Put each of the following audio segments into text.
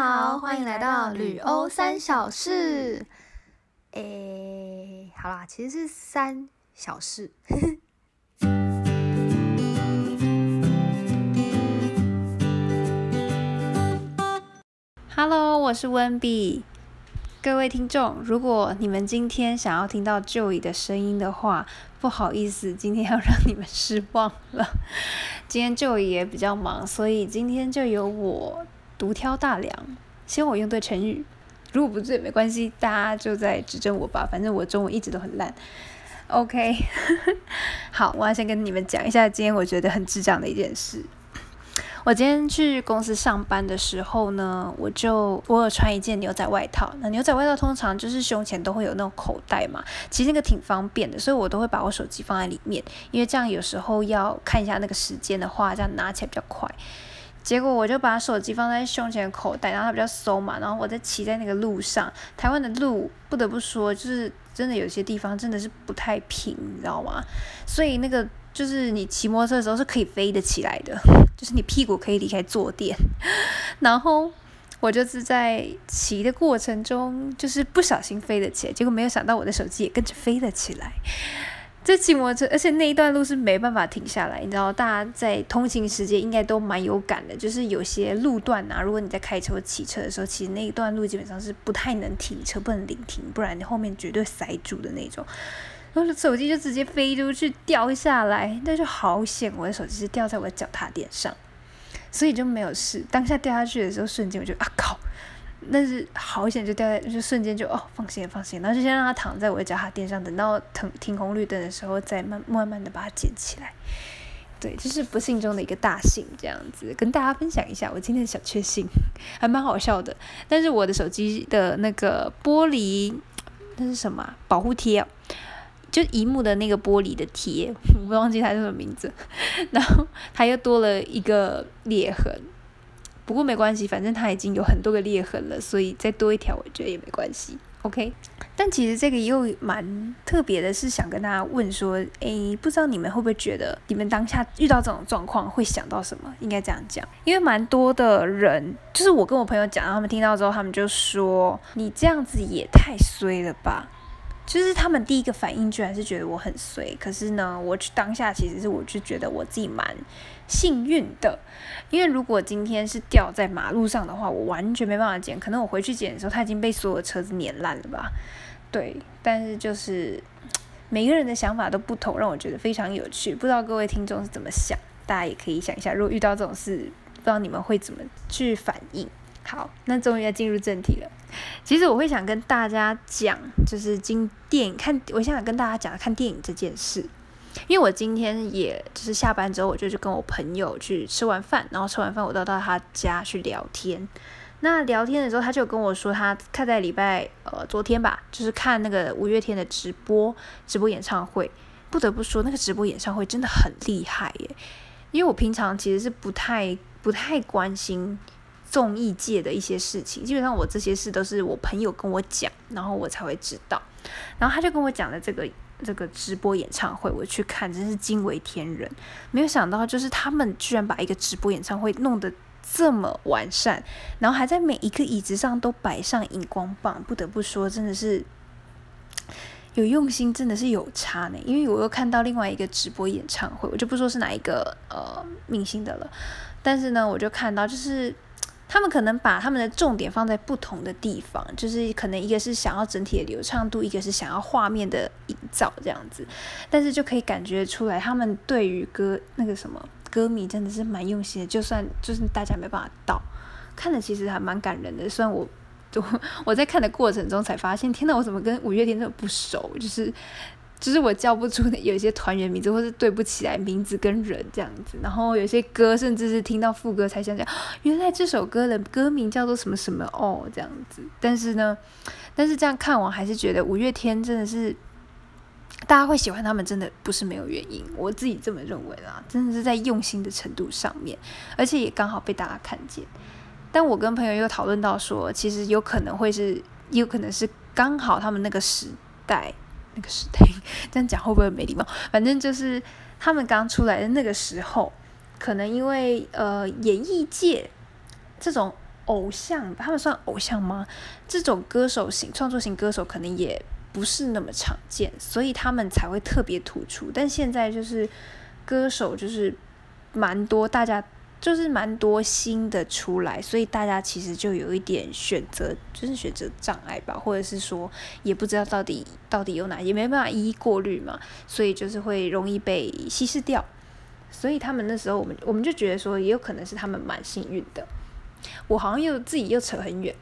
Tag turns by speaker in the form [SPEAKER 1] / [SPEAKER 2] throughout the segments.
[SPEAKER 1] 好，欢迎来到旅欧三小事。诶，好啦，其实是三小事。
[SPEAKER 2] Hello，我是温比。各位听众，如果你们今天想要听到 Joey 的声音的话，不好意思，今天要让你们失望了。今天 Joey 也比较忙，所以今天就由我独挑大梁。希望我用对成语，如果不对没关系，大家就在指正我吧。反正我中文一直都很烂。OK，好，我要先跟你们讲一下今天我觉得很智障的一件事。我今天去公司上班的时候呢，我就我有穿一件牛仔外套。那牛仔外套通常就是胸前都会有那种口袋嘛，其实那个挺方便的，所以我都会把我手机放在里面，因为这样有时候要看一下那个时间的话，这样拿起来比较快。结果我就把手机放在胸前口袋，然后它比较松嘛，然后我在骑在那个路上，台湾的路不得不说，就是真的有些地方真的是不太平，你知道吗？所以那个就是你骑摩托车的时候是可以飞得起来的，就是你屁股可以离开坐垫，然后我就是在骑的过程中，就是不小心飞了起来，结果没有想到我的手机也跟着飞了起来。这骑摩托车，而且那一段路是没办法停下来，你知道，大家在通勤时间应该都蛮有感的，就是有些路段啊，如果你在开车骑车的时候，其实那一段路基本上是不太能停车，不能临停，不然你后面绝对塞住的那种。然后手机就直接飞出去掉下来，那就好险，我的手机是掉在我的脚踏垫上，所以就没有事。当下掉下去的时候，瞬间我就啊靠！但是好险就掉在，就瞬间就哦放心放心，然后就先让它躺在我的脚踏垫上，等到停停红绿灯的时候再慢慢慢的把它捡起来。对，这是不幸中的一个大幸，这样子跟大家分享一下我今天的小确幸，还蛮好笑的。但是我的手机的那个玻璃那是什么保护贴、就荧幕的那个玻璃的贴，我忘记它叫什么名字，然后它又多了一个裂痕。不过没关系，反正它已经有很多个裂痕了，所以再多一条我觉得也没关系。OK，但其实这个又蛮特别的，是想跟大家问说，诶，不知道你们会不会觉得，你们当下遇到这种状况会想到什么？应该这样讲，因为蛮多的人，就是我跟我朋友讲，他们听到之后，他们就说，你这样子也太衰了吧。就是他们第一个反应居然是觉得我很衰，可是呢，我当下其实是我就觉得我自己蛮幸运的，因为如果今天是掉在马路上的话，我完全没办法捡，可能我回去捡的时候，它已经被所有车子碾烂了吧。对，但是就是每个人的想法都不同，让我觉得非常有趣。不知道各位听众是怎么想，大家也可以想一下，如果遇到这种事，不知道你们会怎么去反应。好，那终于要进入正题了。其实我会想跟大家讲，就是今电影看，我想跟大家讲看电影这件事。因为我今天也就是下班之后，我就去跟我朋友去吃完饭，然后吃完饭我到到他家去聊天。那聊天的时候，他就跟我说，他看在礼拜呃昨天吧，就是看那个五月天的直播直播演唱会。不得不说，那个直播演唱会真的很厉害耶！因为我平常其实是不太不太关心。综艺界的一些事情，基本上我这些事都是我朋友跟我讲，然后我才会知道。然后他就跟我讲了这个这个直播演唱会，我去看真是惊为天人。没有想到，就是他们居然把一个直播演唱会弄得这么完善，然后还在每一个椅子上都摆上荧光棒。不得不说，真的是 有用心，真的是有差呢。因为我又看到另外一个直播演唱会，我就不说是哪一个呃明星的了，但是呢，我就看到就是。他们可能把他们的重点放在不同的地方，就是可能一个是想要整体的流畅度，一个是想要画面的营造这样子，但是就可以感觉出来，他们对于歌那个什么歌迷真的是蛮用心的，就算就是大家没办法到，看的其实还蛮感人的。虽然我就我在看的过程中才发现，天呐，我怎么跟五月天这么不熟？就是。就是我叫不出有一些团员名字，或是对不起来名字跟人这样子，然后有些歌甚至是听到副歌才想起来，原来这首歌的歌名叫做什么什么哦这样子。但是呢，但是这样看完还是觉得五月天真的是大家会喜欢他们，真的不是没有原因。我自己这么认为啦，真的是在用心的程度上面，而且也刚好被大家看见。但我跟朋友又讨论到说，其实有可能会是，有可能是刚好他们那个时代。那个时代，这样讲会不会没礼貌？反正就是他们刚出来的那个时候，可能因为呃演艺界这种偶像，他们算偶像吗？这种歌手型、创作型歌手可能也不是那么常见，所以他们才会特别突出。但现在就是歌手就是蛮多，大家就是蛮多新的出来，所以大家其实就有一点选择，就是选择障碍吧，或者是说也不知道到底到底有哪，也没办法一一过滤嘛，所以就是会容易被稀释掉。所以他们那时候，我们我们就觉得说，也有可能是他们蛮幸运的。我好像又自己又扯很远，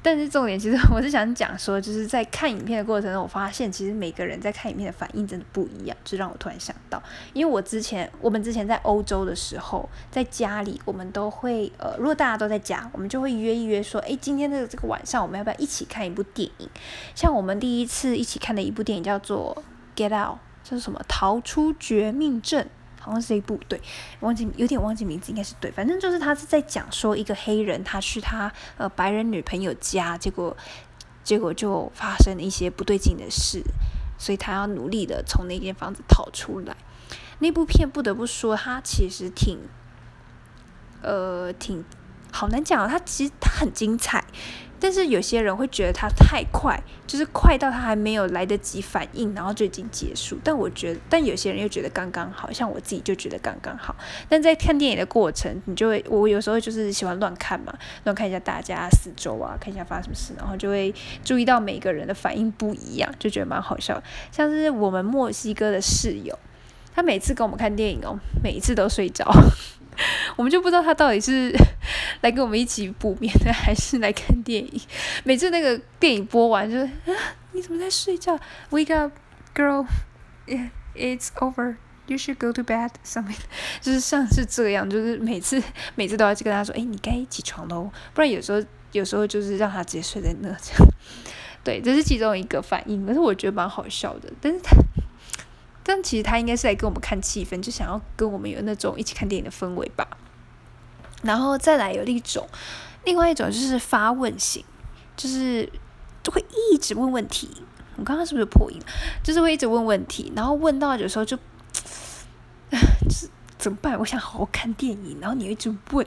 [SPEAKER 2] 但是重点其实我是想讲说，就是在看影片的过程中，我发现其实每个人在看影片的反应真的不一样，就让我突然想到，因为我之前我们之前在欧洲的时候，在家里我们都会呃，如果大家都在家，我们就会约一约说，诶，今天的这个晚上我们要不要一起看一部电影？像我们第一次一起看的一部电影叫做《Get Out》，这是什么？逃出绝命镇。好像是一部对，忘记有点忘记名字，应该是对。反正就是他是在讲说一个黑人，他去他呃白人女朋友家，结果结果就发生了一些不对劲的事，所以他要努力的从那间房子逃出来。那部片不得不说，它其实挺呃挺好难讲，它其实它很精彩。但是有些人会觉得它太快，就是快到他还没有来得及反应，然后就已经结束。但我觉得，但有些人又觉得刚刚好，像我自己就觉得刚刚好。但在看电影的过程，你就会，我有时候就是喜欢乱看嘛，乱看一下大家四周啊，看一下发生什么事，然后就会注意到每个人的反应不一样，就觉得蛮好笑。像是我们墨西哥的室友，他每次跟我们看电影哦，每一次都睡着。我们就不知道他到底是 来跟我们一起补眠的，还是来看电影。每次那个电影播完，就是啊，你怎么在睡觉？Wake up, girl! It's over. You should go to bed. Something，就是像是这样，就是每次每次都要去跟他说，哎，你该起床喽，不然有时候有时候就是让他直接睡在那这样。对，这是其中一个反应，可是我觉得蛮好笑的，但是他。但其实他应该是来跟我们看气氛，就想要跟我们有那种一起看电影的氛围吧。然后再来有另一种，另外一种就是发问型，就是就会一直问问题。我刚刚是不是破音？就是会一直问问题，然后问到有时候就，就是怎么办？我想好好看电影，然后你一直问，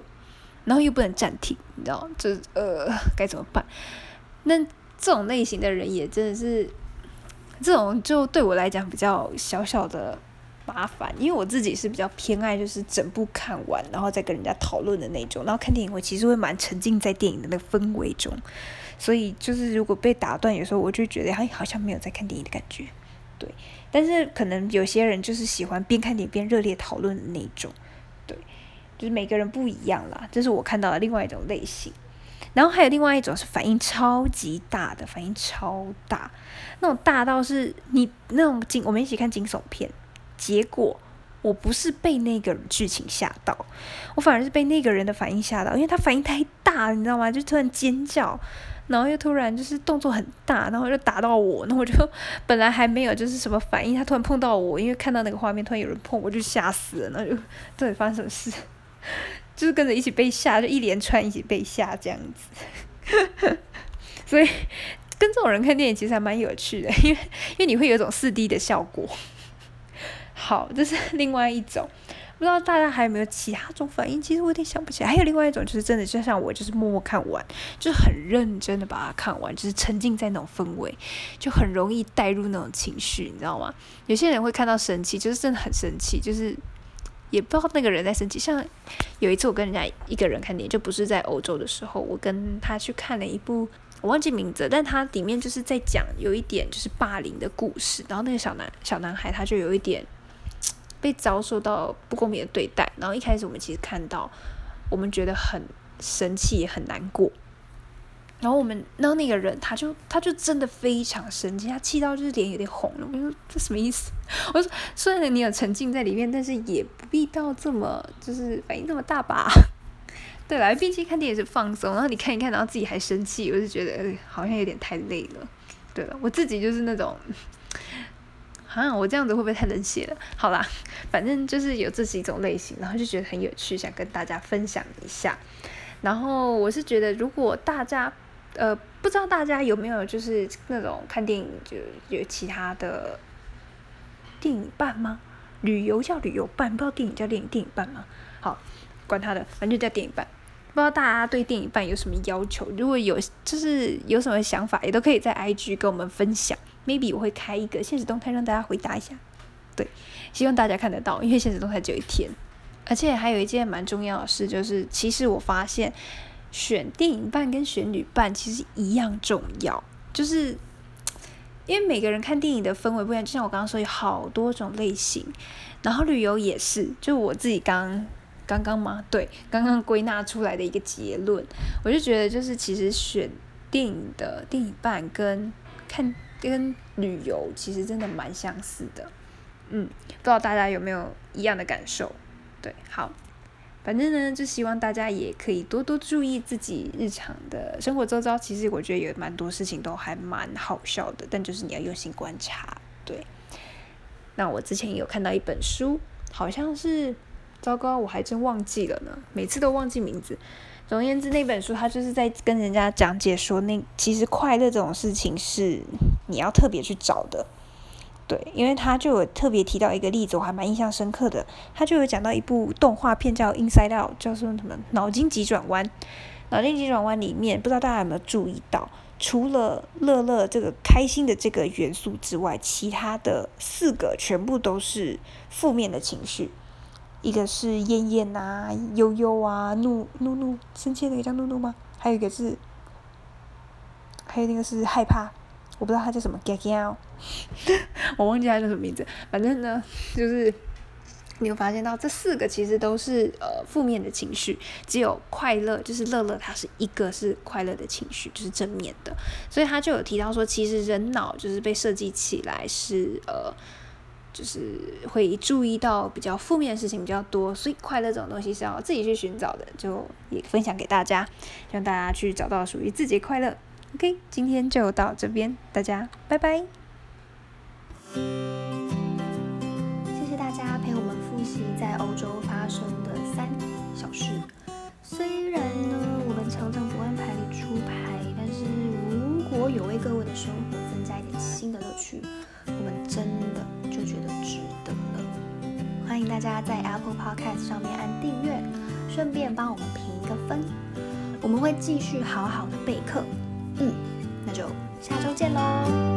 [SPEAKER 2] 然后又不能暂停，你知道？就呃该怎么办？那这种类型的人也真的是。这种就对我来讲比较小小的麻烦，因为我自己是比较偏爱就是整部看完，然后再跟人家讨论的那种。然后看电影，我其实会蛮沉浸在电影的那个氛围中，所以就是如果被打断，有时候我就觉得哎，好像没有在看电影的感觉。对，但是可能有些人就是喜欢边看电影边热烈讨论的那种。对，就是每个人不一样啦，这是我看到的另外一种类型。然后还有另外一种是反应超级大的，反应超大，那种大到是你那种惊，我们一起看惊悚片，结果我不是被那个剧情吓到，我反而是被那个人的反应吓到，因为他反应太大，你知道吗？就突然尖叫，然后又突然就是动作很大，然后就打到我，那我就 本来还没有就是什么反应，他突然碰到我，因为看到那个画面突然有人碰我，就吓死了，那就到底发生什么事？就是跟着一起被吓，就一连串一起被吓这样子，所以跟这种人看电影其实还蛮有趣的，因为因为你会有一种四 D 的效果。好，这是 另外一种，不知道大家还有没有其他种反应？其实我有点想不起来。还有另外一种，就是真的就像我，就是默默看完，就是很认真的把它看完，就是沉浸在那种氛围，就很容易带入那种情绪，你知道吗？有些人会看到生气，就是真的很生气，就是。也不知道那个人在生气。像有一次我跟人家一个人看电影，就不是在欧洲的时候，我跟他去看了一部，我忘记名字，但他里面就是在讲有一点就是霸凌的故事。然后那个小男小男孩他就有一点被遭受到不公平的对待。然后一开始我们其实看到，我们觉得很生气也很难过。然后我们，然后那个人他就他就真的非常生气，他气到就是脸有点红了。我说这什么意思？我说虽然你有沉浸在里面，但是也不必到这么就是反应那么大吧。对了，毕竟看电影是放松，然后你看一看，然后自己还生气，我就觉得好像有点太累了。对了，我自己就是那种，啊我这样子会不会太冷血了？好啦，反正就是有这几种类型，然后就觉得很有趣，想跟大家分享一下。然后我是觉得，如果大家呃，不知道大家有没有就是那种看电影就有其他的电影伴吗？旅游叫旅游伴，不知道电影叫电影电影伴吗？好，管他的，反正就叫电影伴。不知道大家对电影办有什么要求？如果有，就是有什么想法，也都可以在 IG 跟我们分享。Maybe 我会开一个现实动态让大家回答一下。对，希望大家看得到，因为现实动态只有一天。而且还有一件蛮重要的事，就是其实我发现选电影办跟选旅办其实一样重要，就是 因为每个人看电影的氛围不一样。就像我刚刚说，有好多种类型，然后旅游也是，就我自己刚刚刚吗？对，刚刚归纳出来的一个结论，我就觉得就是其实选电影的电影办跟看跟旅游其实真的蛮相似的。嗯，不知道大家有没有一样的感受？对，好，反正呢，就希望大家也可以多多注意自己日常的生活周遭。其实我觉得有蛮多事情都还蛮好笑的，但就是你要用心观察。对，那我之前有看到一本书，好像是，糟糕，我还真忘记了呢，每次都忘记名字。总而言之，那本书它就是在跟人家讲解说，那其实快乐这种事情是你要特别去找的。对，因为他就有特别提到一个例子，我还蛮印象深刻的。他就有讲到一部动画片叫《Inside Out》，叫做什么“脑筋急转弯”。脑筋急转弯里面，不知道大家有没有注意到，除了乐乐这个开心的这个元素之外，其他的四个全部都是负面的情绪。一个是厌厌啊、悠悠啊、怒怒怒，生气那个叫怒怒吗？还有一个是，还有那个是害怕。我不知道他叫什么，gagao，我忘记他叫什么名字。反正呢，就是你有发现到这四个其实都是呃负面的情绪，只有快乐就是乐乐，它是一个是快乐的情绪，就是正面的。所以他就有提到说，其实人脑就是被设计起来是呃，就是会注意到比较负面的事情比较多，所以快乐这种东西是要自己去寻找的，就也分享给大家，让大家去找到属于自己的快乐。OK，今天就到这边，大家拜拜。
[SPEAKER 1] 谢谢大家陪我们复习在欧洲发生的三小事。虽然呢，我们常常不按牌理出牌，但是如果有为各位的生活增加一点新的乐趣，我们真的就觉得值得了。欢迎大家在 Apple Podcast 上面按订阅，顺便帮我们评一个分。我们会继续好好的备课。嗯，那就下周见喽。